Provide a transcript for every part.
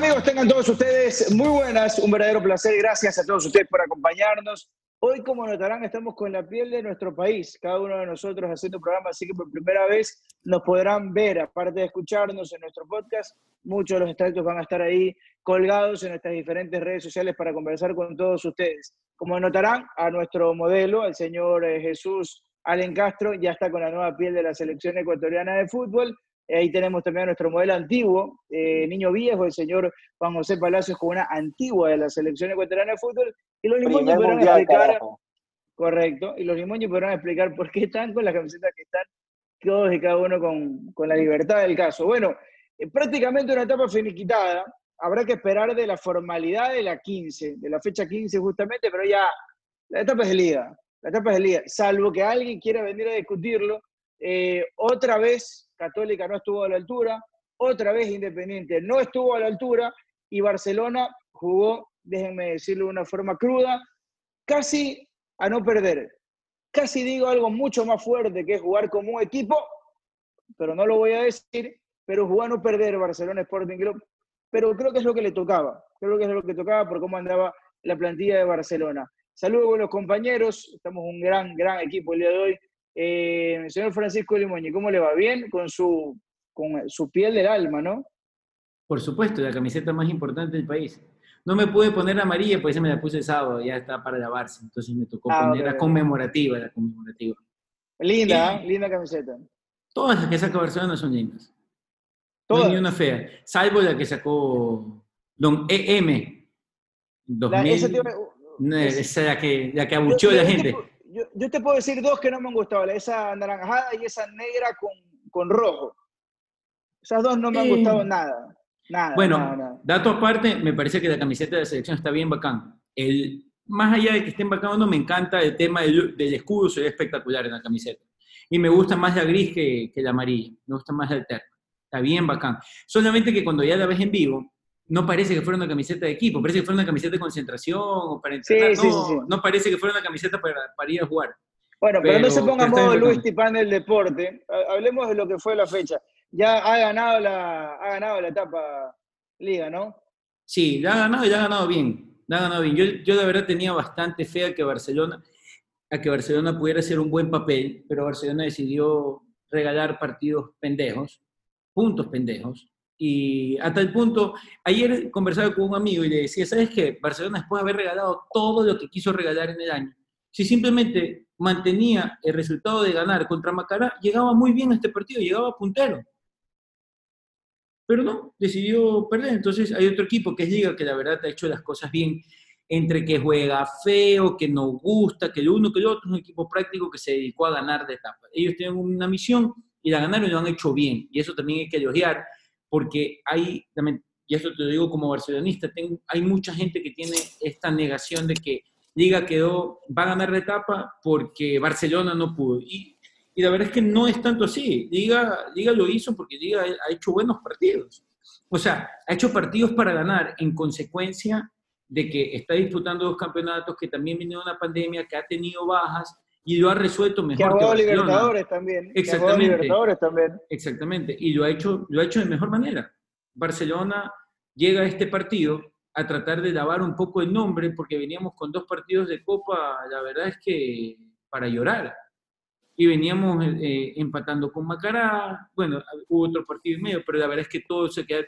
amigos? Tengan todos ustedes muy buenas, un verdadero placer. Gracias a todos ustedes por acompañarnos. Hoy, como notarán, estamos con la piel de nuestro país, cada uno de nosotros haciendo un programa, así que por primera vez nos podrán ver, aparte de escucharnos en nuestro podcast, muchos de los extractos van a estar ahí colgados en nuestras diferentes redes sociales para conversar con todos ustedes. Como notarán, a nuestro modelo, el señor eh, Jesús Allen Castro, ya está con la nueva piel de la selección ecuatoriana de fútbol. Ahí tenemos también a nuestro modelo antiguo, eh, niño viejo, el señor Juan José Palacios, con una antigua de la selección ecuatoriana de fútbol. Y los limoños podrán explicar. Correcto. Y los limoños podrán explicar por qué están con las camisetas que están, todos y cada uno con, con la libertad del caso. Bueno, eh, prácticamente una etapa finiquitada. Habrá que esperar de la formalidad de la 15, de la fecha 15 justamente, pero ya la etapa es de liga. La etapa es de liga. Salvo que alguien quiera venir a discutirlo, eh, otra vez Católica no estuvo a la altura, otra vez Independiente no estuvo a la altura y Barcelona jugó, déjenme decirlo de una forma cruda, casi a no perder. Casi digo algo mucho más fuerte que jugar como un equipo, pero no lo voy a decir, pero jugó a no perder Barcelona Sporting Club, pero creo que es lo que le tocaba, creo que es lo que tocaba por cómo andaba la plantilla de Barcelona. Saludos a los compañeros, estamos un gran, gran equipo el día de hoy. Eh, señor Francisco Limoñi, ¿cómo le va? ¿Bien? Con su, con su piel del alma, ¿no? Por supuesto, la camiseta más importante del país. No me pude poner amarilla, pues se me la puse el sábado, ya está para lavarse. Entonces me tocó ah, poner la conmemorativa, la conmemorativa. Linda, ¿eh? linda camiseta. Todas las que saca Barcelona son lindas. Todas. No hay ni una fea, salvo la que sacó Don EM. 2000, esa, esa la que, la que abucheó a la gente yo, te puedo decir dos que no me han gustado, esa anaranjada y esa negra con, con rojo. Esas dos no me han gustado nada. Nada, bueno, dato aparte, me parece que la camiseta de la selección está bien bacán. El, más allá de que estén bacán no, me encanta el tema del, escudo, se ve espectacular en la camiseta. Y me gusta más la gris que, que la amarilla, me gusta más la alterna. Está bien bacán. Solamente que cuando ya la ves en vivo, no parece que fuera una camiseta de equipo, parece que fuera una camiseta de concentración o para entrenar. no, no, parece que fuera una camiseta para, para ir a jugar. Bueno, pero, no se ponga modo Luis Tipán del deporte. Hablemos de lo que fue la fecha. Ya ha ganado la, ha ganado la etapa liga, ¿no? Sí, la ha ganado y la ha ganado bien. La ha ganado bien. Yo, yo de verdad tenía bastante fe a que Barcelona, a que Barcelona pudiera hacer un buen papel, pero Barcelona decidió regalar partidos pendejos, puntos pendejos, y hasta el punto, ayer conversaba con un amigo y le decía, ¿sabes qué? Barcelona después de haber regalado todo lo que quiso regalar en el año, si simplemente mantenía el resultado de ganar contra Macará, llegaba muy bien a este partido, llegaba puntero. Pero no, decidió perder. Entonces hay otro equipo que es Liga, que la verdad ha hecho las cosas bien, entre que juega feo, que no gusta, que el uno, que el otro, es un equipo práctico que se dedicó a ganar de etapa. Ellos tienen una misión y la ganaron y lo han hecho bien. Y eso también hay que elogiar porque hay, y esto te lo digo como barcelonista, hay mucha gente que tiene esta negación de que Liga quedó, va a ganar la etapa porque Barcelona no pudo. Y, y la verdad es que no es tanto así. Liga, Liga lo hizo porque Liga ha hecho buenos partidos. O sea, ha hecho partidos para ganar en consecuencia de que está disputando dos campeonatos, que también viene una pandemia, que ha tenido bajas, y lo ha resuelto mejor. Que ha Libertadores también. Exactamente. Libertadores también. Exactamente. Y lo ha, hecho, lo ha hecho de mejor manera. Barcelona llega a este partido a tratar de lavar un poco el nombre porque veníamos con dos partidos de Copa, la verdad es que para llorar. Y veníamos eh, empatando con Macará, bueno, hubo otro partido y medio, pero la verdad es que todo se quedó,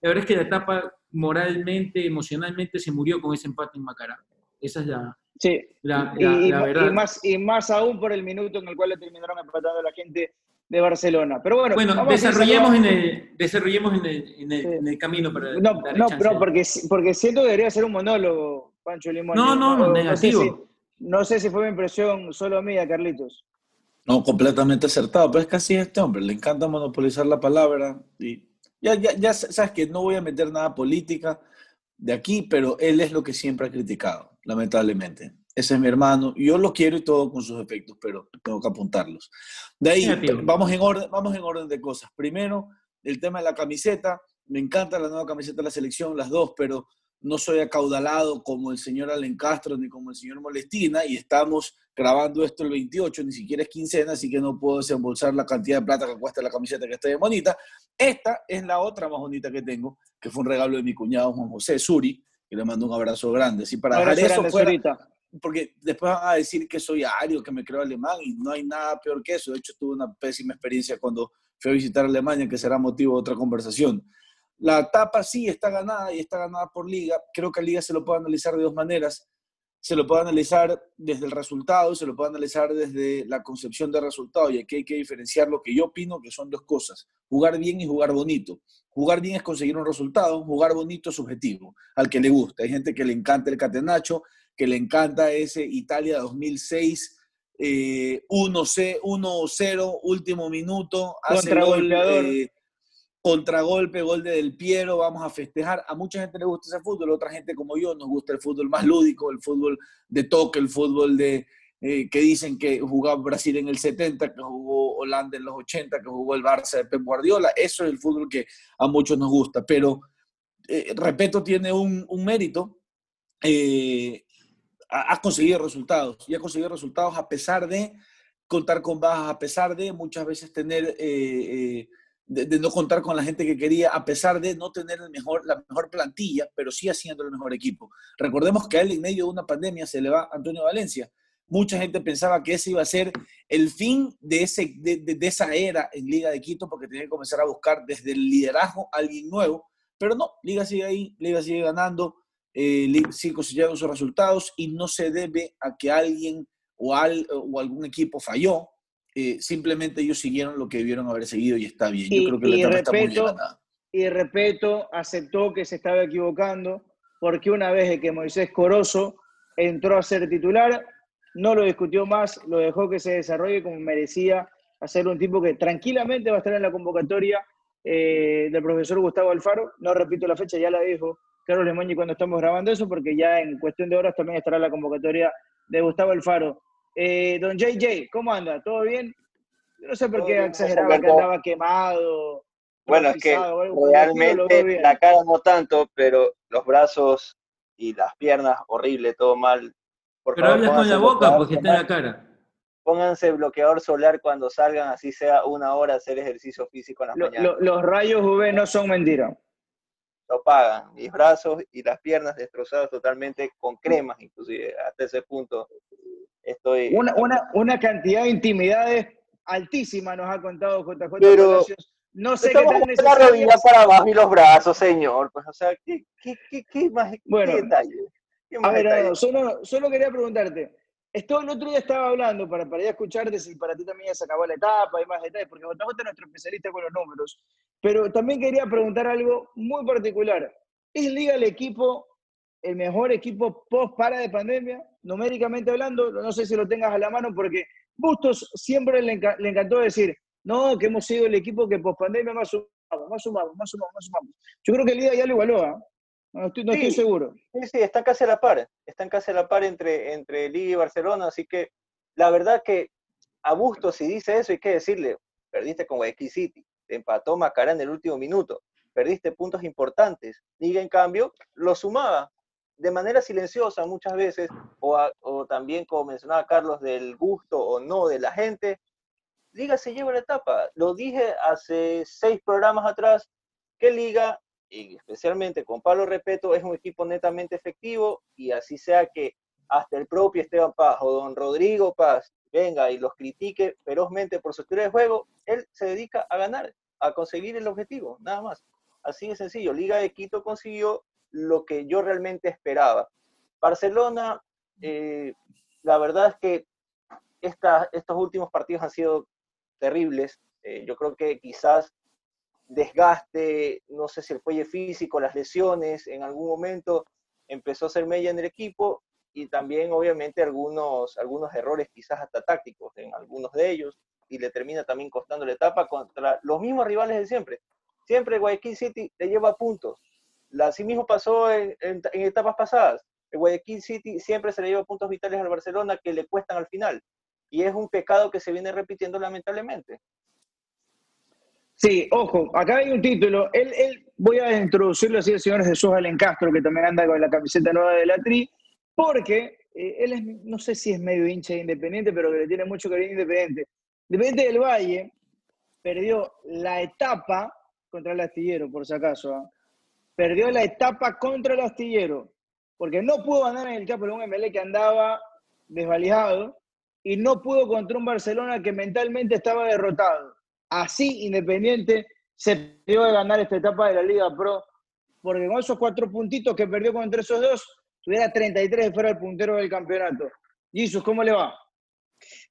la verdad es que la etapa moralmente, emocionalmente se murió con ese empate en Macará. Esa es la, Sí, la, y, verdad. Y más, y más aún por el minuto en el cual le terminaron empatando la gente de Barcelona. Pero bueno, bueno desarrollemos, en el, desarrollemos en el, en el, camino para. No, no, no porque, porque siento que debería ser un monólogo, Pancho Limón. No, no, no, negativo. No sé, si, fue mi impresión solo mía, Carlitos. No, completamente acertado, pero es que así es este hombre, le encanta monopolizar la palabra. Y ya, ya, ya sabes que no voy a meter nada política de aquí, pero él es lo que siempre ha criticado lamentablemente. Ese es mi hermano. Yo lo quiero y todo con sus efectos, pero tengo que apuntarlos. De ahí, vamos en, orden, vamos en orden de cosas. Primero, el tema de la camiseta. Me encanta la nueva camiseta de la selección, las dos, pero no soy acaudalado como el señor Alen Castro ni como el señor Molestina y estamos grabando esto el 28, ni siquiera es quincena, así que no puedo desembolsar la cantidad de plata que cuesta la camiseta que está de bonita. Esta es la otra más bonita que tengo, que fue un regalo de mi cuñado Juan José Suri, que le mando un abrazo grande. Así para dejar eso fuera, porque después van a decir que soy ario, que me creo alemán, y no hay nada peor que eso. De hecho, tuve una pésima experiencia cuando fui a visitar Alemania, que será motivo de otra conversación. La etapa sí está ganada y está ganada por Liga. Creo que a Liga se lo puede analizar de dos maneras. Se lo puede analizar desde el resultado, se lo puede analizar desde la concepción del resultado. Y aquí hay que diferenciar lo que yo opino que son dos cosas: jugar bien y jugar bonito. Jugar bien es conseguir un resultado, jugar bonito es subjetivo, al que le gusta. Hay gente que le encanta el catenacho, que le encanta ese Italia 2006. 1-0, último minuto, hace gol, contragolpe, gol de Del Piero, vamos a festejar. A mucha gente le gusta ese fútbol, otra gente como yo nos gusta el fútbol más lúdico, el fútbol de toque, el fútbol de eh, que dicen que jugaba Brasil en el 70, que jugó Holanda en los 80, que jugó el Barça de Pep Guardiola. Eso es el fútbol que a muchos nos gusta, pero eh, tiene un, mérito. Eh, ha conseguido resultados y ha conseguido resultados a pesar de contar con bajas, a pesar de muchas veces tener de, no contar con la gente que quería, a pesar de no tener el mejor, la mejor plantilla, pero sí haciendo el mejor equipo. Recordemos que a él en medio de una pandemia se le va Antonio Valencia. Mucha gente pensaba que ese iba a ser el fin de, ese, de, esa era en Liga de Quito, porque tenía que comenzar a buscar desde el liderazgo a alguien nuevo. Pero no, Liga sigue ahí, Liga sigue ganando, eh, sigue consiguiendo sus resultados y no se debe a que alguien o, al, o algún equipo falló, eh, simplemente ellos siguieron lo que debieron haber seguido y está bien. Yo creo que la y respeto, Y respeto, aceptó que se estaba equivocando, porque una vez que Moisés Corozo entró a ser titular, no lo discutió más, lo dejó que se desarrolle como merecía hacer un tipo que tranquilamente va a estar en la convocatoria eh, del profesor Gustavo Alfaro. No repito la fecha, ya la dijo Carlos Lemoñi cuando estamos grabando eso, porque ya en cuestión de horas también estará la convocatoria de Gustavo Alfaro. Eh, don JJ, ¿cómo anda? ¿Todo bien? Yo no sé por qué exageraba que andaba quemado. Bueno, es que realmente la cara no tanto, pero los brazos y las piernas, horrible, todo mal. Pero hablas con la boca porque está en la cara. Pónganse bloqueador solar cuando salgan, así sea una hora hacer ejercicio físico en las mañanas. los rayos UV no son mentira. Lo pagan. Mis brazos y las piernas destrozadas totalmente con cremas, inclusive, hasta ese punto Estoy... Una, una, una cantidad de intimidades altísima nos ha contado JJ Pero No sé qué tan necesario. la rodilla para abajo y los brazos, señor. Pues, o sea, ¿qué, qué, qué, qué más bueno, qué detalle? A ver, solo, solo quería preguntarte. Esto el otro día estaba hablando para, para ya escucharte si para ti también ya se acabó la etapa y más detalles, porque JJ es nuestro especialista con los números. Pero también quería preguntar algo muy particular. ¿Es Liga el equipo el mejor equipo post para de pandemia, numéricamente hablando, no sé si lo tengas a la mano, porque Bustos siempre le, encantó decir, no, que hemos sido el equipo que post pandemia más sumamos, más sumamos, más sumamos, más sumamos. Yo creo que Liga ya lo igualó, ¿eh? No, estoy, no estoy, seguro. Sí, sí, están casi a la par, están casi a la par entre, entre Liga y Barcelona, así que la verdad que a Bustos, si dice eso, hay que decirle, perdiste con Guayaquil City, te empató Macará en el último minuto, perdiste puntos importantes. Liga, en cambio, lo sumaba de manera silenciosa muchas veces, o, también como mencionaba Carlos, del gusto o no de la gente, Liga se lleva la etapa. Lo dije hace seis programas atrás, que Liga, especialmente con Pablo Repeto, es un equipo netamente efectivo y así sea que hasta el propio Esteban Paz o don Rodrigo Paz venga y los critique ferozmente por su estilo de juego, él se dedica a ganar, a conseguir el objetivo, nada más. Así de sencillo. Liga de Quito consiguió lo que yo realmente esperaba. Barcelona, eh, la verdad es que estos últimos partidos han sido terribles. Eh, yo creo que quizás desgaste, no sé si el cuello físico, las lesiones, en algún momento empezó a ser mella en el equipo y también obviamente algunos, algunos errores quizás hasta tácticos en algunos de ellos y le termina también costando la etapa contra los mismos rivales de siempre. Siempre Guayaquil City le lleva puntos, Así mismo pasó en, etapas pasadas. El Guayaquil City siempre se le lleva puntos vitales al Barcelona que le cuestan al final. Y es un pecado que se viene repitiendo lamentablemente. Sí, ojo, acá hay un título. Él, voy a introducirlo así al señor Jesús Alencastro, que también anda con la camiseta nueva de la Tri, porque eh, él es, no sé si es medio hincha de Independiente, pero que le tiene mucho cariño Independiente. Independiente del Valle perdió la etapa contra el astillero, por si acaso. ¿ah? Perdió la etapa contra el astillero, porque no pudo ganar en el campo de un MLE que andaba desvalijado y no pudo contra un Barcelona que mentalmente estaba derrotado. Así Independiente se perdió de ganar esta etapa de la Liga Pro, porque con esos cuatro puntitos que perdió contra esos dos, tuviera 33 de fuera el puntero del campeonato. Jesús, ¿cómo le va?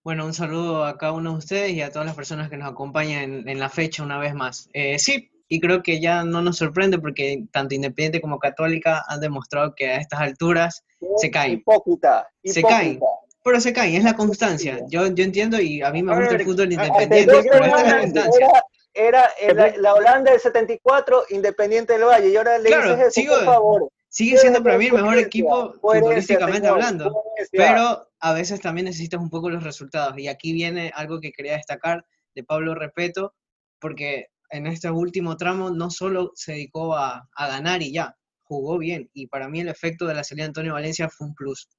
Bueno, un saludo a cada uno de ustedes y a todas las personas que nos acompañan en, la fecha una vez más. Eh, sí, y creo que ya no nos sorprende porque tanto Independiente como Católica han demostrado que a estas alturas se caen. Hipócrita, Se caen. Pero se caen, es la constancia. Yo, yo entiendo y a mí me gusta el fútbol independiente, pero esta es la constancia. Era, la Holanda del 74, Independiente del Valle, y ahora le claro, dices eso, por favor. Sigue siendo para mí el mejor equipo futbolísticamente hablando, pero a veces también necesitas un poco los resultados. Y aquí viene algo que quería destacar de Pablo Repeto, porque en este último tramo no solo se dedicó a, a ganar y ya, jugó bien. Y para mí el efecto de la salida de Antonio Valencia fue un plus,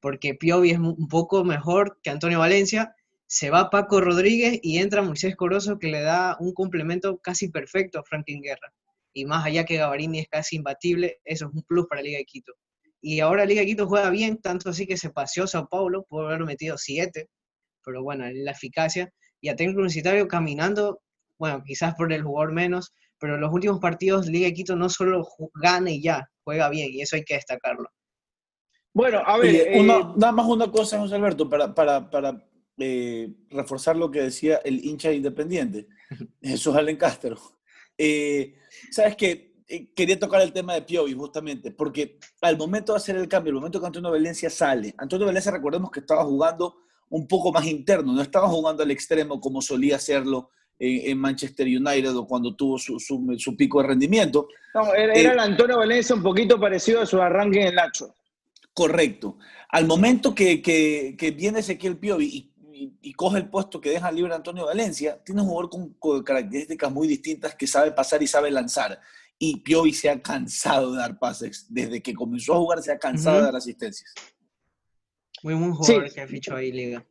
porque Piovi es un poco mejor que Antonio Valencia. Se va Paco Rodríguez y entra Moisés Corozo que le da un complemento casi perfecto a Franklin Guerra y más allá que Gavarini es casi imbatible, eso es un plus para Liga de Quito. Y ahora Liga de Quito juega bien, tanto así que se paseó Sao Paulo, por haber metido siete, pero bueno, la eficacia. Y a Técnico Universitario caminando, bueno, quizás por el jugador menos, pero en los últimos partidos Liga de Quito no solo gana y ya, juega bien, y eso hay que destacarlo. Bueno, a ver, eh, nada más una cosa, José Alberto, para, para, para eh, reforzar lo que decía el hincha independiente, Jesús Allen Castro. Eh, Sabes que eh, quería tocar el tema de Piovi justamente, porque al momento de hacer el cambio, al momento que Antonio Valencia sale, Antonio Valencia recordemos que estaba jugando un poco más interno, no estaba jugando al extremo como solía hacerlo en, Manchester United o cuando tuvo su, su, pico de rendimiento. No, era, el eh, Antonio Valencia un poquito parecido a su arranque en el Nacho. Correcto. Al momento que, que, que viene Ezequiel Piovi y y, coge el puesto que deja libre Antonio Valencia, tiene un jugador con, características muy distintas que sabe pasar y sabe lanzar. Y Piovi se ha cansado de dar pases. Desde que comenzó a jugar se ha cansado de dar asistencias. Muy buen jugador que ha fichado ahí Liga.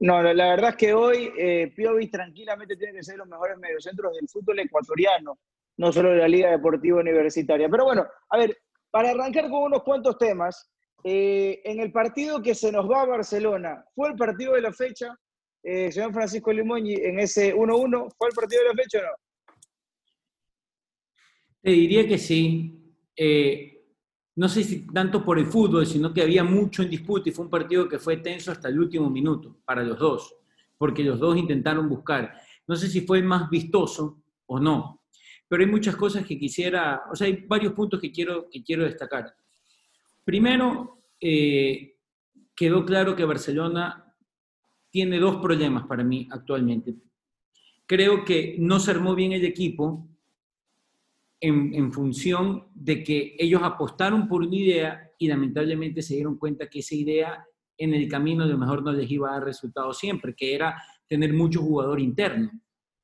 No, la verdad es que hoy eh, Piovi tranquilamente tiene que ser los mejores mediocentros del fútbol ecuatoriano, no solo de la Liga Deportiva Universitaria. Pero bueno, a ver, para arrancar con unos cuantos temas, eh, en el partido que se nos va a Barcelona, ¿fue el partido de la fecha, eh, señor Francisco Limón, en ese 1-1? ¿Fue el partido de la fecha o no? Te diría que sí. Eh, no sé si tanto por el fútbol, sino que había mucho en disputa y fue un partido que fue tenso hasta el último minuto para los dos, porque los dos intentaron buscar. No sé si fue más vistoso o no, pero hay muchas cosas que quisiera, o sea, hay varios puntos que quiero, que quiero destacar. Primero, eh, quedó claro que Barcelona tiene dos problemas para mí actualmente. Creo que no se armó bien el equipo en, función de que ellos apostaron por una idea y lamentablemente se dieron cuenta que esa idea en el camino a lo mejor no les iba a dar resultado siempre, que era tener mucho jugador interno.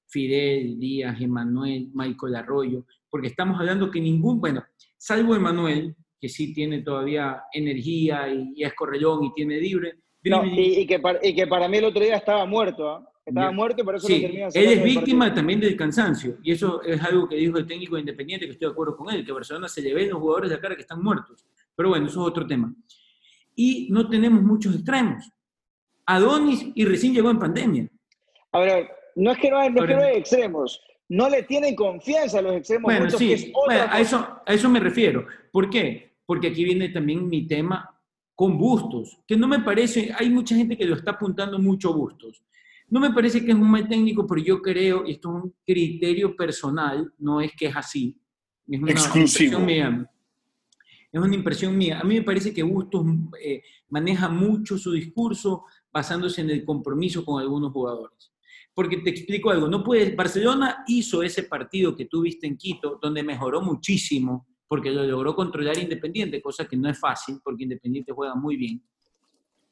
Fidel, Díaz, Emanuel, Michael Arroyo, porque estamos hablando que ningún, bueno, salvo Emanuel, que sí tiene todavía energía y, es correllón y tiene libre. y, que para, que para, mí el otro día estaba muerto, ¿ah? Estaba muerto y por eso sí, termina Él es víctima también del cansancio, y eso es algo que dijo el técnico independiente, que estoy de acuerdo con él, que Barcelona se le ven los jugadores de la cara que están muertos. Pero bueno, eso es otro tema. Y no tenemos muchos extremos. Adonis y recién llegó en pandemia. A ver, no es que no hay, no es que no hay extremos, no le tienen confianza a los extremos. Bueno, sí, a, eso, a eso me refiero. ¿Por qué? Porque aquí viene también mi tema con Bustos, que no me parece, hay mucha gente que lo está apuntando mucho Bustos. No me parece que es un mal técnico, pero yo creo, y esto es un criterio personal, no es que es así. Es una Exclusivo. impresión mía. Es una impresión mía. A mí me parece que Bustos eh, maneja mucho su discurso basándose en el compromiso con algunos jugadores. Porque te explico algo, no puedes, Barcelona hizo ese partido que tú viste en Quito, donde mejoró muchísimo, porque lo logró controlar Independiente, cosa que no es fácil, porque Independiente juega muy bien.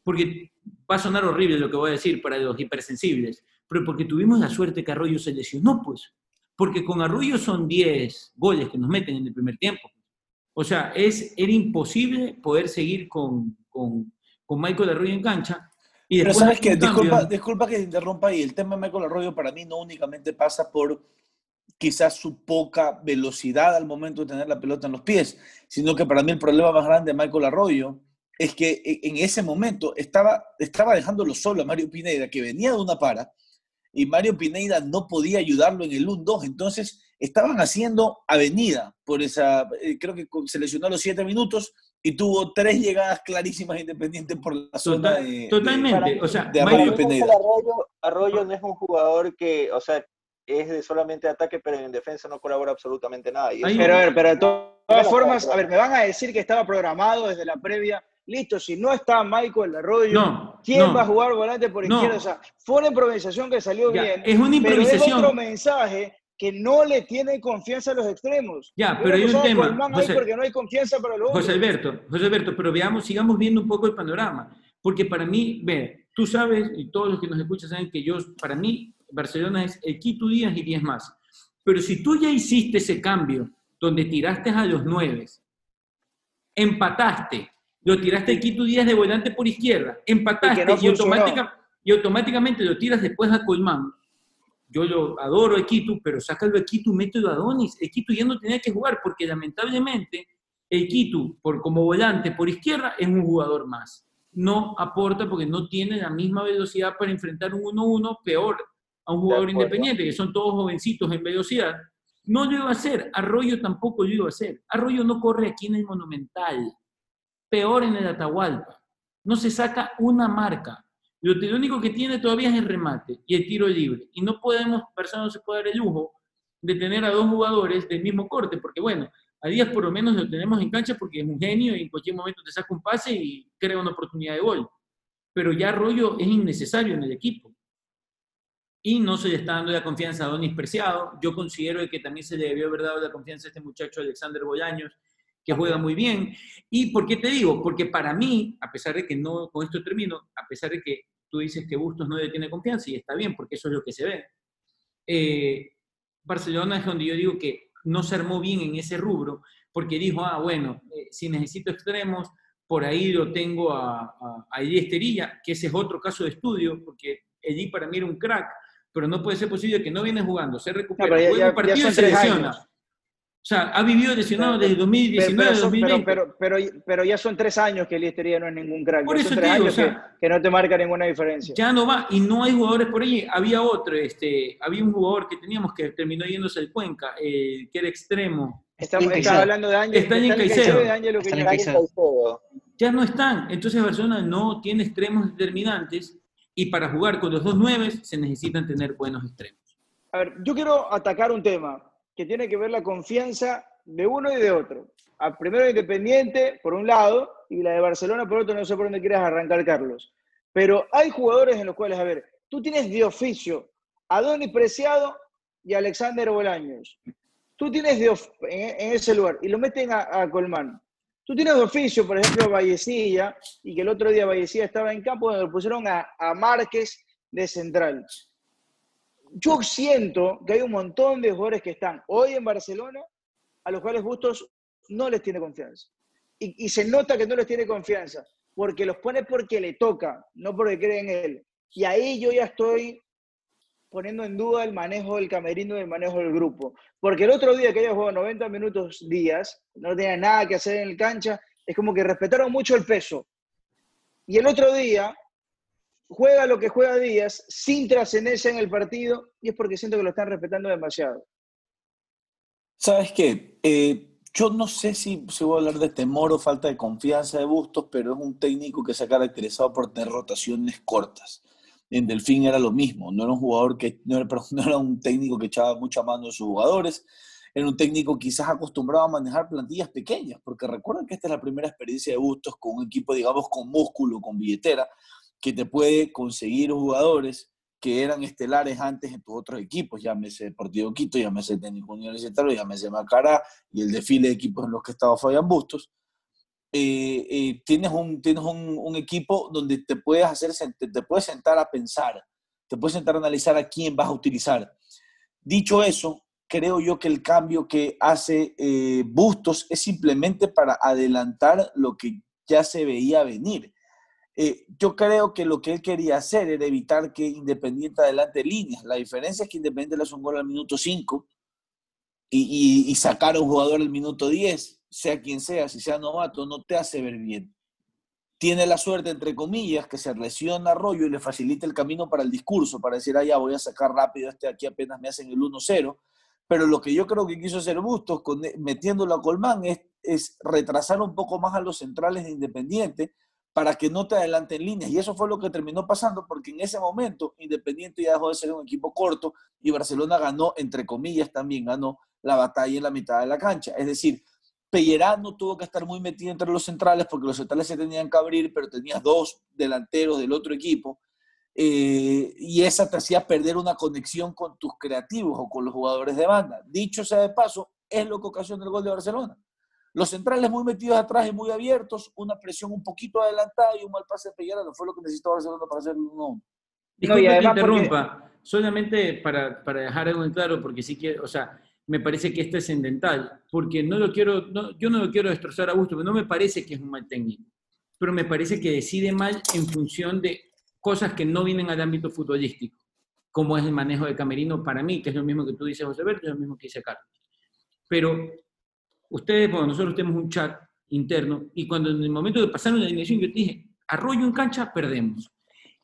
Porque va a sonar horrible lo que voy a decir para los hipersensibles, pero porque tuvimos la suerte que Arroyo se lesionó, pues. porque con Arroyo son 10 goles que nos meten en el primer tiempo. O sea, es, era imposible poder seguir con, con, con Michael Arroyo en cancha. Y Pero sabes que, disculpa, disculpa que te interrumpa y el tema de Michael Arroyo para mí no únicamente pasa por quizás su poca velocidad al momento de tener la pelota en los pies, sino que para mí el problema más grande de Michael Arroyo es que e, en ese momento estaba, estaba dejándolo solo a Mario Pineda, que venía de una para, y Mario Pineda no podía ayudarlo en el 1-2, entonces estaban haciendo avenida por esa, eh, creo que se lesionó a los siete minutos y tuvo tres llegadas clarísimas independientes por la zona de, Totalmente, o sea, de Pineda. Arroyo, Arroyo no es un jugador que, o sea, es de solamente ataque, pero en defensa no colabora absolutamente nada. pero a ver, pero de todas formas, a ver, me van a decir que estaba programado desde la previa. Listo, si no está Michael Arroyo, ¿quién va a jugar volante por izquierda? O sea, fue una improvisación que salió bien. Es una improvisación. Pero es otro mensaje que no le tiene confianza a los extremos. Ya, pero hay un tema. José, porque no hay confianza para los José Alberto, José Alberto, pero veamos, sigamos viendo un poco el panorama. Porque para mí, ve, tú sabes, y todos los que nos escuchan saben que yo, para mí, Barcelona es el Quito Díaz y 10 más. Pero si tú ya hiciste ese cambio, donde tiraste a los nueve, empataste, lo tiraste el Quito Díaz de volante por izquierda, empataste y, automáticamente lo tiras después a Colmán. Yo lo adoro a Quito, pero sácalo a Quito, mételo a Donis. El Quito ya no tenía que jugar porque lamentablemente el Quito, por, como volante por izquierda, es un jugador más. No aporta porque no tiene la misma velocidad para enfrentar un 1-1 peor a un jugador independiente, que son todos jovencitos en velocidad, no lo iba a hacer. Arroyo tampoco lo iba a hacer. Arroyo no corre aquí en el Monumental, peor en el Atahualpa. No se saca una marca. Lo, único que tiene todavía es el remate y el tiro libre. Y no podemos, personas no se puede dar el lujo de tener a dos jugadores del mismo corte, porque bueno, a Díaz por lo menos lo tenemos en cancha porque es un genio y en cualquier momento te saca un pase y crea una oportunidad de gol. Pero ya Arroyo es innecesario en el equipo y no se le está dando la confianza a Donis Preciado. Yo considero que también se le debió haber dado la confianza a este muchacho Alexander Bolaños, que juega muy bien. ¿Y por qué te digo? Porque para mí, a pesar de que no, con esto termino, a pesar de que tú dices que Bustos no le tiene confianza, y está bien, porque eso es lo que se ve, eh, Barcelona es donde yo digo que no se armó bien en ese rubro, porque dijo, ah, bueno, eh, si necesito extremos, por ahí lo tengo a, a, a Esterilla, que ese es otro caso de estudio, porque Eli para mí era un crack, pero no puede ser posible que no viene jugando, se recupera, juega un partido y se lesiona. O sea, ha vivido lesionado desde 2019 pero, 2020. Pero, pero, pero, ya son tres años que Listería no es ningún crack. Por eso son tres años sea, que, no te marca ninguna diferencia. Ya no va, y no hay jugadores por allí. Había otro, este, había un jugador que teníamos que terminó yéndose el Cuenca, eh, que era extremo. Estamos está hablando de Ángel. Está en. Caicedo. Ya no están. Entonces Barcelona no tiene extremos determinantes y para jugar con los dos nueves se necesitan tener buenos extremos. A ver, yo quiero atacar un tema que tiene que ver la confianza de uno y de otro. A primero Independiente, por un lado, y la de Barcelona, por otro, no sé por dónde quieras arrancar, Carlos. Pero hay jugadores en los cuales, a ver, tú tienes de oficio a Donny Preciado y a Alexander Bolaños. Tú tienes de en, ese lugar y lo meten a, a Colmán. Tú tienes oficio, por ejemplo, Vallecilla, y que el otro día Vallecilla estaba en campo donde lo pusieron a, a Márquez de central. Yo siento que hay un montón de jugadores que están hoy en Barcelona a los cuales Bustos no les tiene confianza. Y, y, se nota que no les tiene confianza, porque los pone porque le toca, no porque cree en él. Y ahí yo ya estoy poniendo en duda el manejo del camerino y el manejo del grupo. Porque el otro día que ella jugó 90 minutos días, no tenía nada que hacer en el cancha, es como que respetaron mucho el peso. Y el otro día juega lo que juega Díaz sin trascendencia en el partido y es porque siento que lo están respetando demasiado. ¿Sabes qué? Eh, yo no sé si se voy a hablar de temor o falta de confianza de Bustos, pero es un técnico que se ha caracterizado por tener rotaciones cortas en Delfín era lo mismo, no era un jugador que, no era, un técnico que echaba mucha mano a sus jugadores, era un técnico quizás acostumbrado a manejar plantillas pequeñas, porque recuerden que esta es la primera experiencia de Bustos con un equipo, digamos, con músculo, con billetera, que te puede conseguir jugadores que eran estelares antes en tus otros equipos, llámese Deportivo Quito, llámese Técnico Universitario, llámese Macará y el desfile de equipos en los que estaba Fabián Bustos. Eh, eh, tienes, un, tienes un, equipo donde te puedes, hacer, te, puedes sentar a pensar, te puedes sentar a analizar a quién vas a utilizar. Dicho eso, creo yo que el cambio que hace eh, Bustos es simplemente para adelantar lo que ya se veía venir. Yo creo que lo que él quería hacer era evitar que Independiente adelante líneas. La diferencia es que Independiente le hace un gol al minuto 5 y, y, sacar a un jugador al minuto 10, sea quien sea, si sea novato, no te hace ver bien. Tiene la suerte, entre comillas, que se lesiona Arroyo y le facilita el camino para el discurso, para decir, ah, ya voy a sacar rápido este aquí apenas me hacen el 1-0 pero lo que yo creo que quiso hacer Bustos con, eh, metiéndolo a Colmán es, es retrasar un poco más a los centrales de Independiente para que no te adelanten líneas. Y eso fue lo que terminó pasando porque en ese momento Independiente ya dejó de ser un equipo corto y Barcelona ganó, entre comillas, también ganó la batalla en la mitad de la cancha. Es decir, Pellerano tuvo que estar muy metido entre los centrales porque los centrales se tenían que abrir, pero tenías dos delanteros del otro equipo eh, y esa te hacía perder una conexión con tus creativos o con los jugadores de banda. Dicho sea de paso, es lo que ocasiona el gol de Barcelona. Los centrales muy metidos atrás y muy abiertos, una presión un poquito adelantada y un mal pase de Pellerano fue lo que necesitó Barcelona para hacer el 1-1. Disculpe que interrumpa, solamente para, para, dejar algo en claro, porque sí que, o sea, me parece que es trascendental, porque no lo quiero, no, yo no lo quiero destrozar a gusto, no me parece que es un mal técnico, pero me parece que decide mal en función de cosas que no vienen al ámbito futbolístico, como es el manejo de camerino para mí, que es lo mismo que tú dices, José Berto, es lo mismo que dice Carlos. Pero ustedes, bueno, nosotros tenemos un chat interno y cuando en el momento de pasar una alineación yo te dije, arroyo en cancha, perdemos.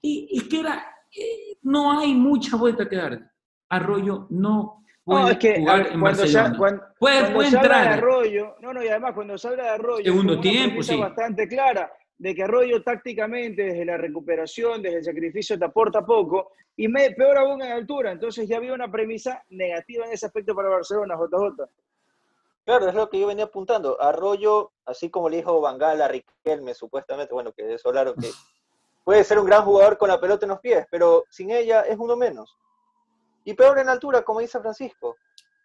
Y es que era, eh, no hay mucha vuelta que dar. Arroyo no puede jugar en Barcelona. puede, entrar. Arroyo, no, no, y además cuando se habla de Arroyo, segundo tiempo, sí. bastante clara de que Arroyo tácticamente, desde la recuperación, desde el sacrificio, te aporta poco, y me, peor aún en altura. Entonces ya había una premisa negativa en ese aspecto para Barcelona, JJ. Claro, es lo que yo venía apuntando. Arroyo, así como le dijo Bangala a Riquelme, supuestamente, bueno, que es claro que puede ser un gran jugador con la pelota en los pies, pero sin ella es uno menos. Y peor en altura, como dice Francisco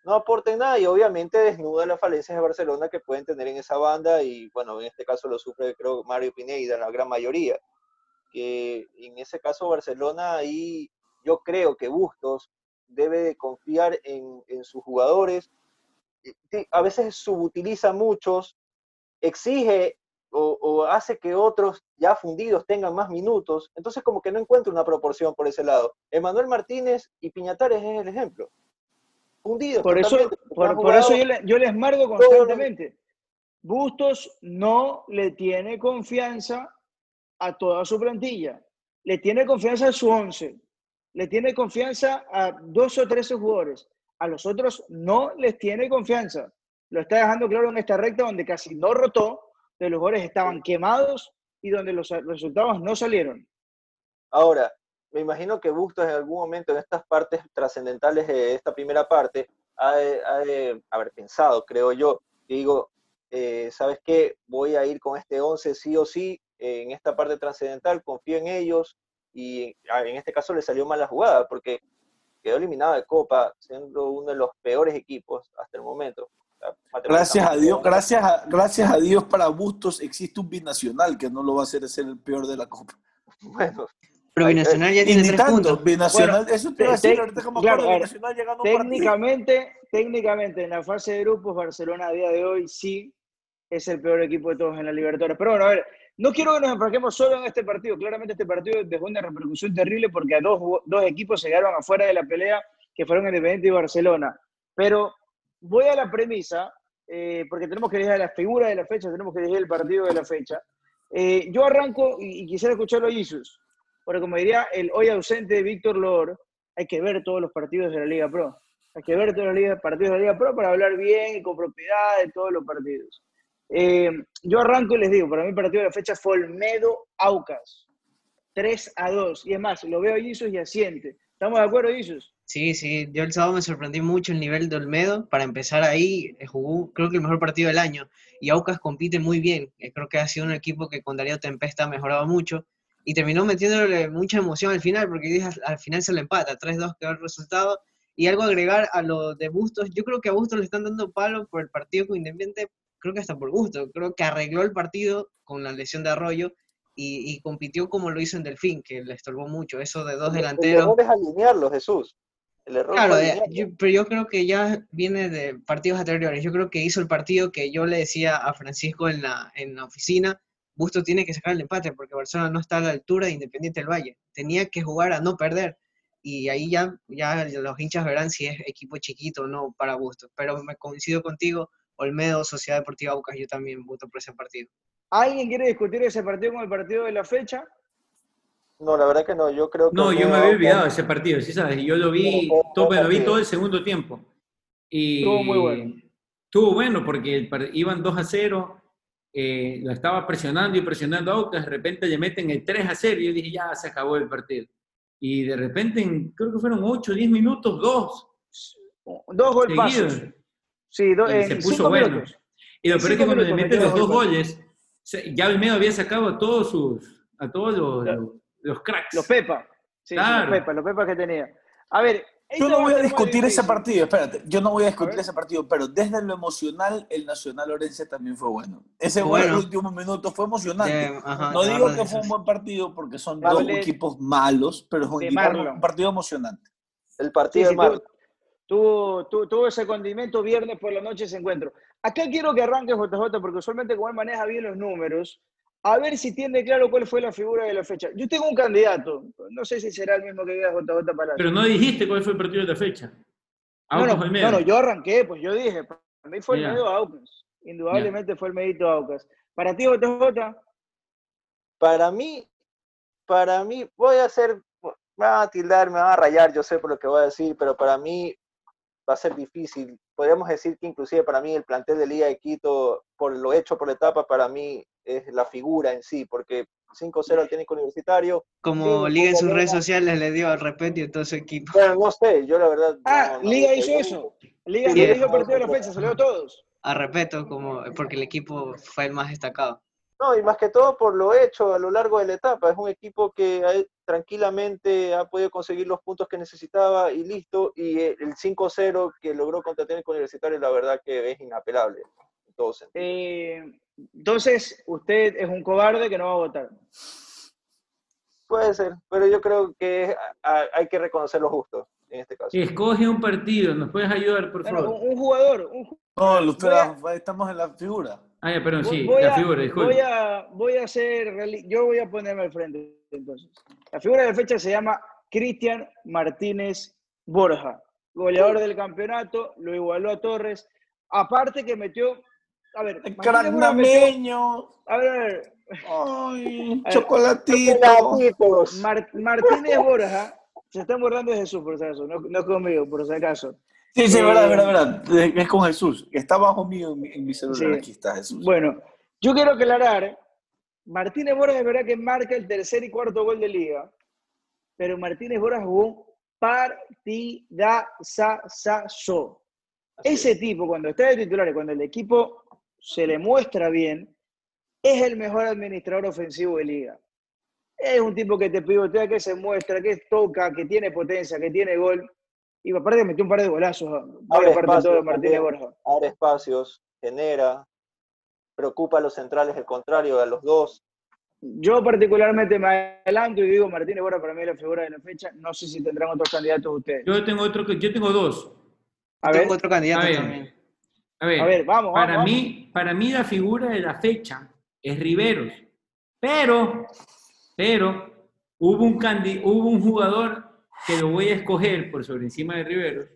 no aporten nada y obviamente desnuda las falencias de Barcelona que pueden tener en esa banda y bueno, en este caso lo sufre creo Mario Pineda, la gran mayoría. Que en ese caso Barcelona ahí yo creo que Bustos debe de confiar en, sus jugadores. A veces subutiliza muchos, exige o, o, hace que otros ya fundidos tengan más minutos. Entonces como que no encuentra una proporción por ese lado. Emanuel Martínez y Piñatares es el ejemplo por eso, por, eso yo, les margo constantemente. Bustos no le tiene confianza a toda su plantilla. Le tiene confianza a su once. Le tiene confianza a dos o tres jugadores. A los otros no les tiene confianza. Lo está dejando claro en esta recta donde casi no rotó, de los jugadores estaban quemados y donde los resultados no salieron. Ahora, me imagino que Bustos en algún momento en estas partes trascendentales de esta primera parte ha de, haber pensado, creo yo, digo, eh, ¿sabes qué? Voy a ir con este 11 sí o sí en esta parte trascendental, confío en ellos y en este caso le salió mal la jugada porque quedó eliminado de Copa, siendo uno de los peores equipos hasta el momento. Gracias a Dios, gracias a, gracias a Dios para Bustos existe un binacional que no lo va a hacer ser el peor de la Copa. Bueno, pero Binacional ya tiene tres puntos. Binacional, eso te iba a decir, ahorita como claro, Binacional llegando técnicamente, técnicamente, en la fase de grupos, Barcelona a día de hoy sí es el peor equipo de todos en la Libertadores. Pero bueno, a ver, no quiero que nos enfraquemos solo en este partido. Claramente este partido dejó una repercusión terrible porque a dos, dos equipos se quedaron afuera de la pelea, que fueron Independiente y Barcelona. Pero voy a la premisa, eh, porque tenemos que elegir la figura de la fecha, tenemos que elegir el partido de la fecha. Eh, yo arranco y, quisiera escucharlo a Jesus. Porque como diría el hoy ausente Víctor Lor, hay que ver todos los partidos de la Liga Pro. Hay que ver todos los partidos de la Liga Pro para hablar bien y con propiedad de todos los partidos. Eh, yo arranco y les digo, para mí el partido de la fecha fue Olmedo-Aucas. 3 a 2. Y es más, lo veo a Jesus y asiente. ¿Estamos de acuerdo, Jesus? Sí, sí. Yo el sábado me sorprendí mucho el nivel de Olmedo. Para empezar ahí, eh, jugó creo que el mejor partido del año. Y Aucas compite muy bien. Eh, creo que ha sido un equipo que con Darío Tempesta ha mejorado mucho y terminó metiéndole mucha emoción al final, porque al final se le empata, 3-2 quedó el resultado. Y algo agregar a lo de Bustos, yo creo que a Bustos le están dando palo por el partido con Independiente, creo que hasta por gusto, creo que arregló el partido con la lesión de Arroyo y, compitió como lo hizo en Delfín, que le estorbó mucho, eso de dos delanteros. Es alinearlo, Jesús. El error claro, pero yo creo que ya viene de partidos anteriores. Yo creo que hizo el partido que yo le decía a Francisco en la, en la oficina. Busto tiene que sacar el empate porque Barcelona no está a la altura de Independiente del Valle. Tenía que jugar a no perder. Y ahí ya, ya los hinchas verán si es equipo chiquito o no para Busto. Pero me coincido contigo, Olmedo, Sociedad Deportiva Bucas, yo también voto por ese partido. ¿Alguien quiere discutir ese partido con el partido de la fecha? No, la verdad que no, yo creo que... No, yo me había olvidado de ese partido, sí sabes, yo lo vi, todo, lo vi todo el segundo tiempo. Y estuvo muy bueno. Estuvo bueno porque iban 2 a 0, eh, lo estaba presionando y presionando a Aucas, de repente le meten el 3 a 0 y yo dije, ya se acabó el partido. Y de repente, creo que fueron 8, 10 minutos, dos. Dos golpazos. Sí, dos, se puso bueno. Y lo peor es que cuando le meten los dos goles, ya el medio había sacado a todos sus, a todos los, los cracks. Los Pepa. Sí, los Pepa, los Pepa que tenía. A ver. Yo no voy a discutir ese partido, espérate, yo no voy a discutir ese partido, pero desde lo emocional, el Nacional Orense también fue bueno. Ese bueno. el último minuto fue emocionante. no digo que fue un buen partido porque son dos equipos malos, pero es un, partido emocionante. El partido de Marlon. Tuvo, tuvo, ese condimento viernes por la noche ese encuentro. Acá quiero que arranque JJ porque usualmente como él maneja bien los números, a ver si tiene claro cuál fue la figura de la fecha. Yo tengo un candidato, no sé si será el mismo que diga JJ Palacio. Pero no dijiste cuál fue el partido de la fecha. No no, no, yo arranqué, pues yo dije, para mí fue el medio Aucas. Indudablemente fue el medito Aucas. ¿Para ti, JJ? Para mí, para mí, voy a hacer, me van a tildar, me van a rayar, yo sé por lo que voy a decir, pero para mí va a ser difícil. Podríamos decir que inclusive para mí el plantel de Liga de Quito, por lo hecho por la etapa, para mí es la figura en sí, porque 5-0 al técnico universitario. Como Liga en sus redes sociales le dio al respeto y todo su equipo. Bueno, no sé, yo la verdad. Ah, Liga hizo eso. Liga sí, hizo partido de la fecha, salió todos. A respeto, como, porque el equipo fue el más destacado. No, y más que todo por lo hecho a lo largo de la etapa. Es un equipo que tranquilamente ha podido conseguir los puntos que necesitaba y listo. Y el 5-0 que logró contra Técnico Universitario, la verdad que es inapelable. En todo. Eh, entonces, usted es un cobarde que no va a votar. Puede ser, pero yo creo que hay que reconocer lo justo en este caso. Escoge un partido, ¿nos puedes ayudar, por favor? un, jugador. No, estamos en la figura. Ah, ya, perdón, sí, la figura, disculpe. Voy a, voy a hacer, yo voy a ponerme al frente, entonces. La figura de fecha se llama Cristian Martínez Borja, goleador del campeonato, lo igualó a Torres, aparte que metió a ver, Carameño. A ver, a ver. Ay, chocolatito. Martínez Borja se está borrando de Jesús, por si acaso, no, no conmigo, por si acaso. Sí, sí, verdad, eh, verdad, verdad. Es con Jesús. Está bajo mío en mi celular. Aquí está Jesús. Bueno, yo quiero aclarar. Martínez Borja es verdad que marca el tercer y cuarto gol de liga, pero Martínez Borja jugó partidazo. Ese tipo, cuando está de titular y cuando el equipo se le muestra bien, es el mejor administrador ofensivo de liga. Es un tipo que te pivotea, que se muestra, que toca, que tiene potencia, que tiene gol. Y aparte metió un par de golazos. Abre espacios, Martínez Borja. abre espacios, genera, preocupa a los centrales, el contrario, a los dos. Yo particularmente me adelanto y digo Martínez Borja para mí es la figura de la fecha. No sé si tendrán otros candidatos ustedes. Yo tengo otro, yo tengo dos. A tengo otro candidato también. A ver, vamos, para, Mí, para mí la figura de la fecha es Riveros, pero, pero hubo un, hubo un jugador que lo voy a escoger por sobre encima de Riveros,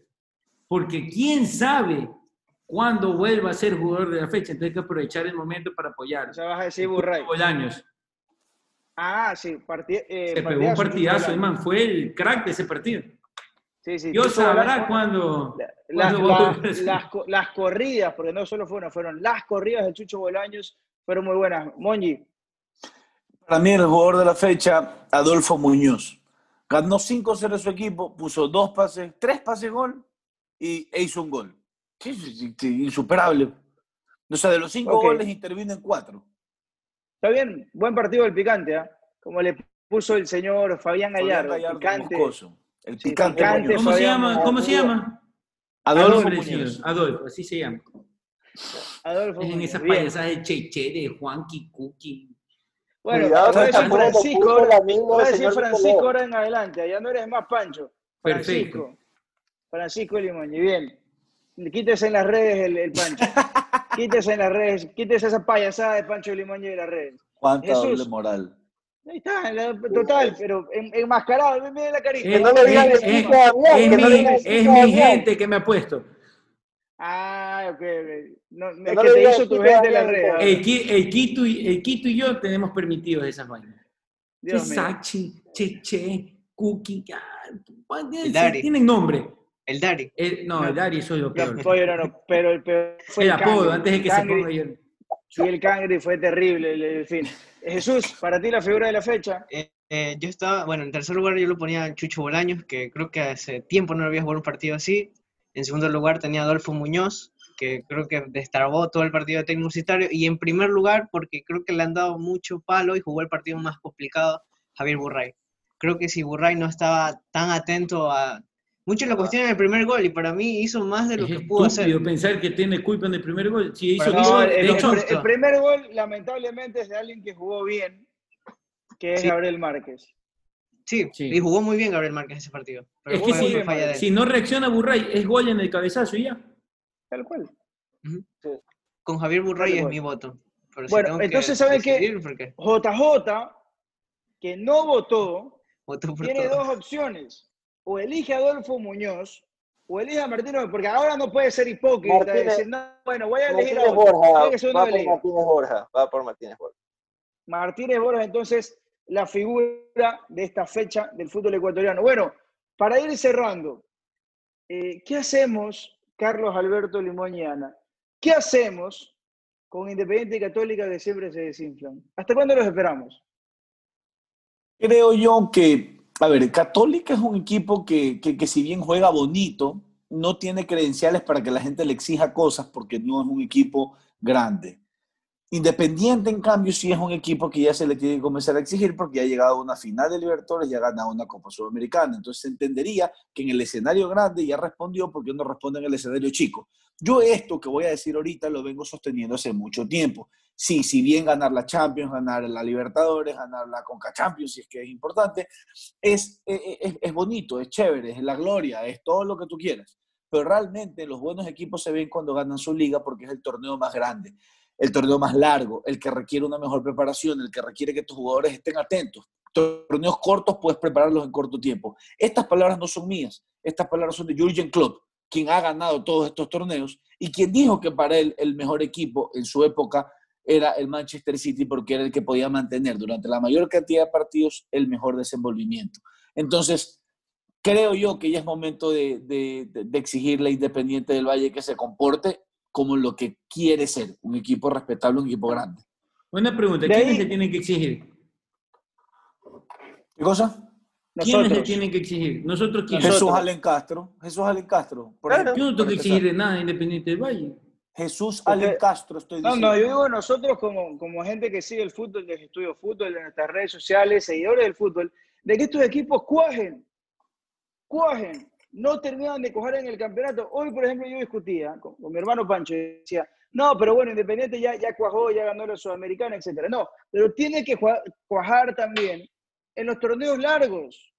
porque quién sabe cuándo vuelva a ser jugador de la fecha, entonces hay que aprovechar el momento para apoyar. O sea, vas a decir Burray. años. Ah, sí, eh, Se pegó un partidazo, hermano, fue el crack de ese partido. Sí, sí, Dios sabrá cuándo. las, corridas, porque no solo fueron, fueron las corridas de Chucho Bolaños, fueron muy buenas. Monji. Para mí, el jugador de la fecha, Adolfo Muñoz. Ganó 5-0 su equipo, puso dos pases, tres pases gol y e hizo un gol. Insuperable. O sea, de los cinco goles intervienen cuatro. Está bien, buen partido del picante, ¿eh? Como le puso el señor Fabián Gallardo. Fabián Gallardo picante. El picante. ¿Cómo se llama? ¿Cómo se llama? Adolfo, Adolfo, así se llama. Adolfo es en esas payasadas de Cheche, de Juanqui, Cookie. Bueno, Cuidado, voy a decir Francisco, voy a decir Francisco ahora en adelante, allá no eres más Pancho. Francisco. Francisco Limoñi, bien. Quítese en las redes el, Pancho. quítese en las redes, quítese esa payasada de Pancho Limoñi de las redes. Cuánta doble moral. Ahí está, total, pero enmascarado, mire la carita. Es, no es, mi, gente que me ha puesto. Ah, ok, No, es que te hizo tu gente en la red. El, Quito y, el Quito y yo tenemos permitidos esas vainas. Sachi, Cheche, Cookie, tienen nombre. El Dari. no, el Dari soy lo peor. No, no, pero el peor fue el, apodo, antes de que se ponga yo. Sí, el Cangri fue terrible, en fin. Jesús, para ti la figura de la fecha. Eh, eh, yo estaba, bueno, en tercer lugar yo lo ponía Chucho Bolaños, que creo que hace tiempo no había jugado un partido así. En segundo lugar tenía Adolfo Muñoz, que creo que destrabó todo el partido de Tecnocitario. Y en primer lugar, porque creo que le han dado mucho palo y jugó el partido más complicado, Javier Burray. Creo que si Burray no estaba tan atento a... Muchos lo cuestionan el primer gol y para mí hizo más de lo que pudo hacer. pensar que tiene culpa en el primer gol. Si hizo, el, el, primer gol, lamentablemente, es de alguien que jugó bien, que es Gabriel Márquez. Sí, y jugó muy bien Gabriel Márquez ese partido. es que si, no reacciona Burray, es gol en el cabezazo y ya. Tal cual. Con Javier Burray es mi voto. bueno, entonces, ¿saben qué? JJ, que no votó, tiene dos opciones. O elige a Adolfo Muñoz, o elige a Martínez, porque ahora no puede ser hipócrita decir, no, bueno, voy a elegir a Borja. Va por Martínez Borja. Va por Martínez Borja. Martínez Borja, entonces la figura de esta fecha del fútbol ecuatoriano. Bueno, para ir cerrando, eh, ¿qué hacemos, Carlos Alberto Limoñana? ¿Qué hacemos con Independiente y Católica que siempre se desinflan? ¿Hasta cuándo los esperamos? Creo yo que, a ver, Católica es un equipo que, que, que si bien juega bonito, no tiene credenciales para que la gente le exija cosas porque no es un equipo grande. Independiente, en cambio, sí es un equipo que ya se le tiene que comenzar a exigir porque ya ha llegado a una final de Libertadores y ha ganado una Copa Sudamericana. Entonces se entendería que en el escenario grande ya respondió porque no responde en el escenario chico. Yo esto que voy a decir ahorita lo vengo sosteniendo hace mucho tiempo. Sí, si bien ganar la Champions, ganar la Libertadores, ganar la Conca Champions, si es que es importante, es, es, es bonito, es chévere, es la gloria, es todo lo que tú quieras. Pero realmente los buenos equipos se ven cuando ganan su liga porque es el torneo más grande el torneo más largo, el que requiere una mejor preparación, el que requiere que tus jugadores estén atentos. Torneos cortos puedes prepararlos en corto tiempo. Estas palabras no son mías, estas palabras son de Jürgen Klopp, quien ha ganado todos estos torneos y quien dijo que para él el mejor equipo en su época era el Manchester City porque era el que podía mantener durante la mayor cantidad de partidos el mejor desenvolvimiento. Entonces, creo yo que ya es momento de, de, de exigirle a Independiente del Valle que se comporte como lo que quiere ser, un equipo respetable, un equipo grande. Buena pregunta, ¿quiénes se tienen que exigir? ¿Qué cosa? ¿Quiénes se tienen que exigir? ¿Nosotros quiénes? Jesús Allen Castro. Jesús Allen Castro. yo no tengo que exigir nada Independiente del Valle. Jesús Allen Castro, estoy diciendo. No, no, yo digo nosotros como, como gente que sigue el fútbol, que estudio fútbol, en nuestras redes sociales, seguidores del fútbol, de que estos equipos cuajen, cuajen no terminaban de coger en el campeonato. Hoy, por ejemplo, yo discutía con, mi hermano Pancho y decía, no, pero bueno, Independiente ya, ya cuajó, ya ganó la Sudamericana, etc. No, pero tiene que cuajar también en los torneos largos.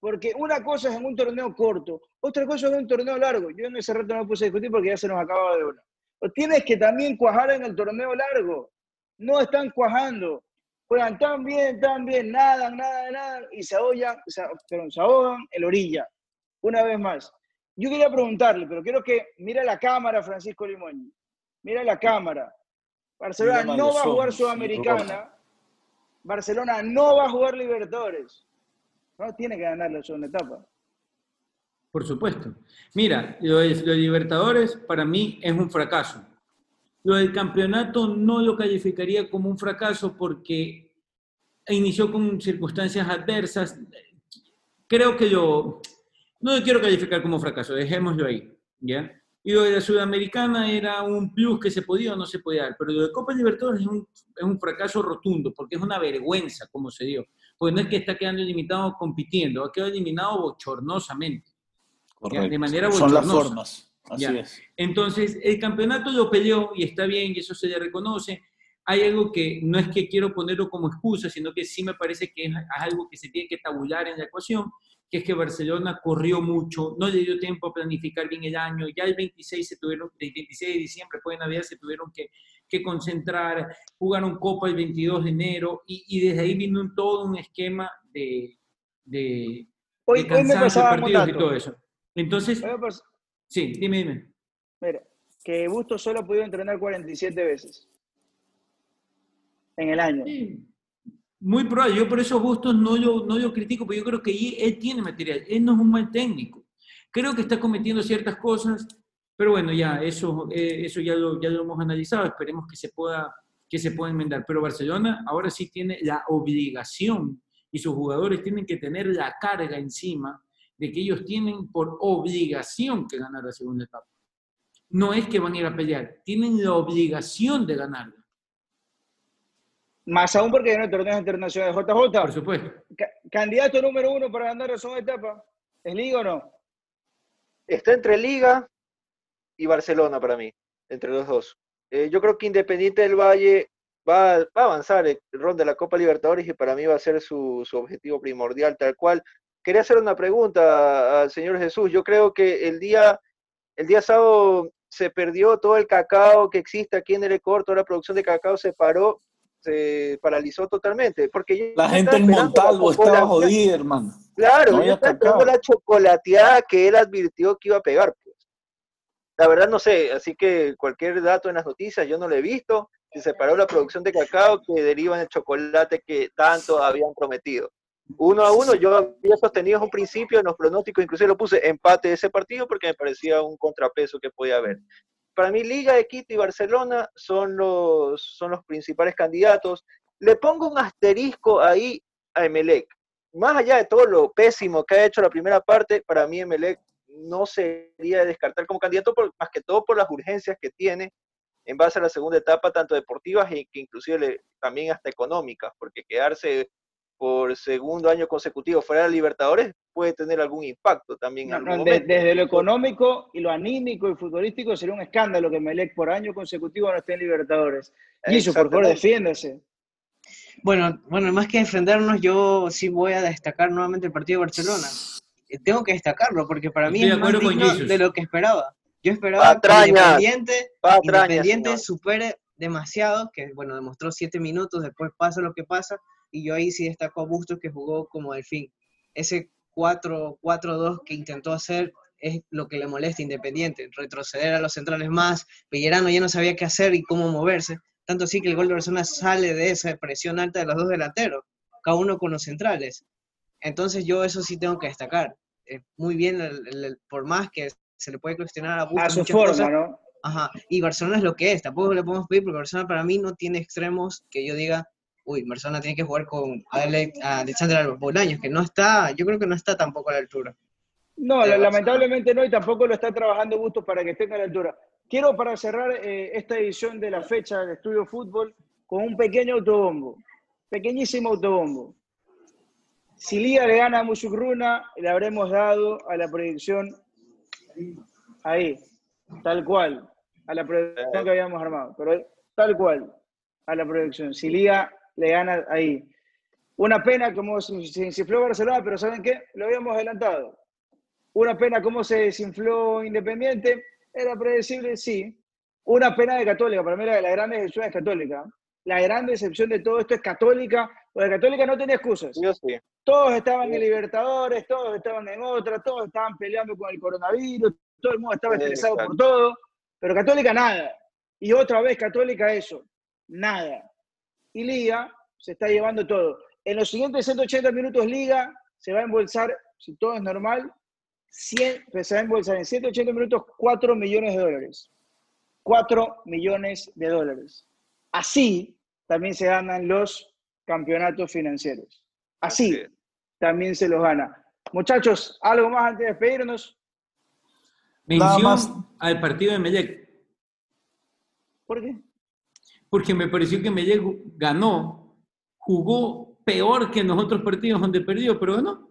Porque una cosa es en un torneo corto, otra cosa es en un torneo largo. Yo en ese rato no me puse a discutir porque ya se nos acababa de una. Pero tienes que también cuajar en el torneo largo. No están cuajando. Juegan tan bien, tan bien, nadan, nada, nada, y se ahogan, se, se ahogan en la orilla una vez más. Yo quería preguntarle, pero quiero que mire la cámara, Francisco Limón. Mira la cámara. Barcelona no va a jugar Sudamericana. Barcelona no va a jugar Libertadores. No tiene que ganar la segunda etapa. Por supuesto. Mira, lo de, Libertadores para mí es un fracaso. Lo del campeonato no lo calificaría como un fracaso porque inició con circunstancias adversas. Creo que lo, no lo quiero calificar como fracaso, dejémoslo ahí, ¿ya? Y lo de la Sudamericana era un plus que se podía o no se podía dar, pero lo de Copa Libertadores es un, es un fracaso rotundo, porque es una vergüenza cómo se dio. Porque no es que está quedando eliminado compitiendo, ha quedado eliminado bochornosamente. De manera bochornosa. Son las formas, así es. Entonces, el campeonato lo peleó y está bien, y eso se le reconoce. Hay algo que no es que quiero ponerlo como excusa, sino que sí me parece que es algo que se tiene que tabular en la ecuación, que es que Barcelona corrió mucho, no le dio tiempo a planificar bien el año, ya el 26, se tuvieron, el 26 de diciembre, después de Navidad, se tuvieron que, que concentrar, jugaron Copa el 22 de enero y, y desde ahí vino un, todo un esquema de, de, hoy, de cansancio partidos y todo eso. Entonces, sí, dime, dime. Mira, que Busto solo ha podido entrenar 47 veces en el año. Sí, muy probable. Yo por esos gustos no yo, no yo critico, porque yo creo que él tiene material. Él no es un mal técnico. Creo que está cometiendo ciertas cosas, pero bueno, ya, eso, eh, eso ya, lo, ya lo hemos analizado. Esperemos que se, pueda, que se pueda enmendar. Pero Barcelona ahora sí tiene la obligación y sus jugadores tienen que tener la carga encima de que ellos tienen por obligación que ganar la segunda etapa. No es que van a ir a pelear, tienen la obligación de ganarla. Más aún porque viene el torneo internacional de JJ. Por supuesto. Ca- candidato número uno para ganar la segunda etapa. ¿Es Liga o no? Está entre Liga y Barcelona para mí, entre los dos. Eh, yo creo que Independiente del Valle va, va a avanzar el rol de la Copa Libertadores y para mí va a ser su, su objetivo primordial, tal cual. Quería hacer una pregunta al señor Jesús. Yo creo que el día, el día sábado se perdió todo el cacao que existe aquí en el Ecuador, toda la producción de cacao se paró, se paralizó totalmente. Porque La gente en Montalvo estaba jodida, hermano. Claro, No yo estaba esperando la chocolateada que él advirtió que iba a pegar. Pues. La verdad no sé, así que cualquier dato en las noticias yo no lo he visto. Se separó la producción de cacao que deriva en el chocolate que tanto habían prometido. Uno a uno, yo había sostenido un principio en los pronósticos, inclusive lo puse empate de ese partido porque me parecía un contrapeso que podía haber. Para mí, Liga de Quito y Barcelona son los, son los principales candidatos. Le pongo un asterisco ahí a Emelec más allá de todo lo pésimo que ha hecho la primera parte, para mí Emelec no sería de descartar como candidato, más que todo por las urgencias que tiene en base a la segunda etapa, tanto deportivas y que inclusive también hasta económicas, porque quedarse por segundo año consecutivo fuera de Libertadores puede tener algún impacto también en No, algún no, de- desde lo económico y lo anímico y futbolístico sería un escándalo que Melec por año consecutivo no esté en Libertadores. Jesús, por favor, defiéndase. Bueno, bueno, más que defendernos, yo sí voy a destacar nuevamente el partido de Barcelona. Eh, Tengo que destacarlo porque para mí Estoy es más digno de lo que esperaba. Yo esperaba que Patrañas, Independiente, Patrañas, Independiente supere demasiado, que bueno, demostró siete minutos, después pasa lo que pasa, y yo ahí sí destaco a Bustos que jugó como delfín. Ese 4-4-2 que intentó hacer es lo que le molesta Independiente, retroceder a los centrales más, Pellerano ya no sabía qué hacer y cómo moverse, tanto así que el gol de Barcelona sale de esa presión alta de los dos delanteros, cada uno con los centrales. Entonces yo eso sí tengo que destacar. Eh, muy bien, el- el- por más que se le puede cuestionar a Bustos A su forma, cosas, ¿no? Ajá, y Barcelona es lo que es, tampoco le podemos pedir porque Barcelona para mí no tiene extremos que yo diga, uy, Barcelona tiene que jugar con Ale- a Alexander Álvarez Bolaños, que no está, yo creo que no está tampoco a la altura. No, la- lamentablemente no, y tampoco lo está trabajando Bustos para que esté a la altura. Quiero para cerrar eh, esta edición de la fecha de Estudio Fútbol con un pequeño autobombo, pequeñísimo autobombo. Si Liga le gana a Musukruna, le habremos dado a la proyección ahí, tal cual, a la proyección que habíamos armado, pero tal cual, a la proyección. Si Liga le gana ahí. Una pena como se desinfló Barcelona, pero ¿saben qué? Lo habíamos adelantado. Una pena cómo se desinfló Independiente. Era predecible, sí. Una pena de Católica. Para mí la, la gran decepción es Católica. La gran decepción de todo esto es Católica, porque Católica no tenía excusas. Yo sí. Todos estaban en Libertadores, todos estaban en otra, todos estaban peleando con el coronavirus, todo el mundo estaba estresado por todo, pero Católica nada. Y otra vez Católica eso, nada. Y Liga se está llevando todo. En los siguientes 180 minutos Liga se va a embolsar, si todo es normal, 100, pues se va a embolsar en 180 minutos 4 millones de dólares. 4 millones de dólares. Así también se ganan los campeonatos financieros. Así también se los gana. Muchachos, algo más antes de despedirnos. Nada Mención más. al partido de Melec, ¿Por qué? Porque me pareció que Melec ganó, jugó peor que en los otros partidos donde perdió, pero ganó.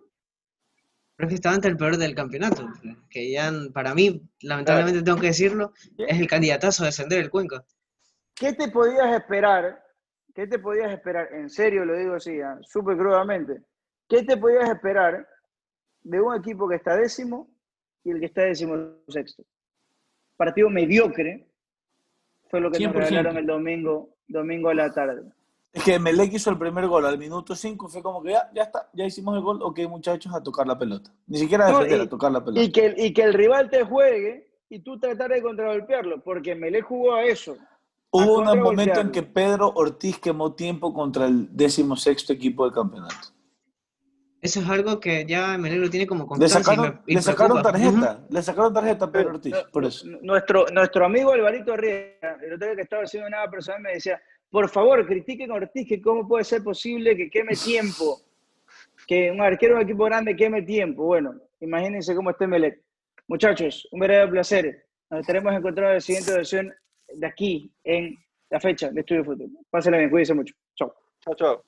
Pero es que estaba ante el peor del campeonato, que ya para mí, lamentablemente tengo que decirlo, es el candidatazo a descender el Cuenca. ¿Qué te podías esperar? ¿Qué te podías esperar? En serio lo digo así, ¿ah? súper crudamente. ¿Qué te podías esperar de un equipo que está décimo y el que está décimo sexto. Partido mediocre fue lo que nos regalaron el domingo, domingo a la tarde. Es que Melec hizo el primer gol al minuto 5, fue como que ya, ya está, ya hicimos el gol, ok muchachos, a tocar la pelota. Ni siquiera a defender, a tocar la pelota. Y que, y que el rival te juegue y tú tratar de contragolpearlo, porque Melec jugó a eso. Hubo un momento en que Pedro Ortiz quemó tiempo contra el décimo sexto equipo del campeonato. Eso es algo que ya Melec lo tiene como constancia. Le sacaron, le sacaron tarjeta, le sacaron tarjeta a Pedro Ortiz, por eso. Nuestro, nuestro amigo Alvarito Riera, el otro día que estaba haciendo nada personal, me decía, por favor, critiquen a Ortiz, que cómo puede ser posible que queme tiempo, que un arquero de un equipo grande queme tiempo. Bueno, imagínense cómo está Melec. Muchachos, un verdadero placer. Nos estaremos encontrando en la siguiente versión de aquí, en la fecha de Estudio Fútbol. Pásenla bien, cuídense mucho. Chao. Chao, chao.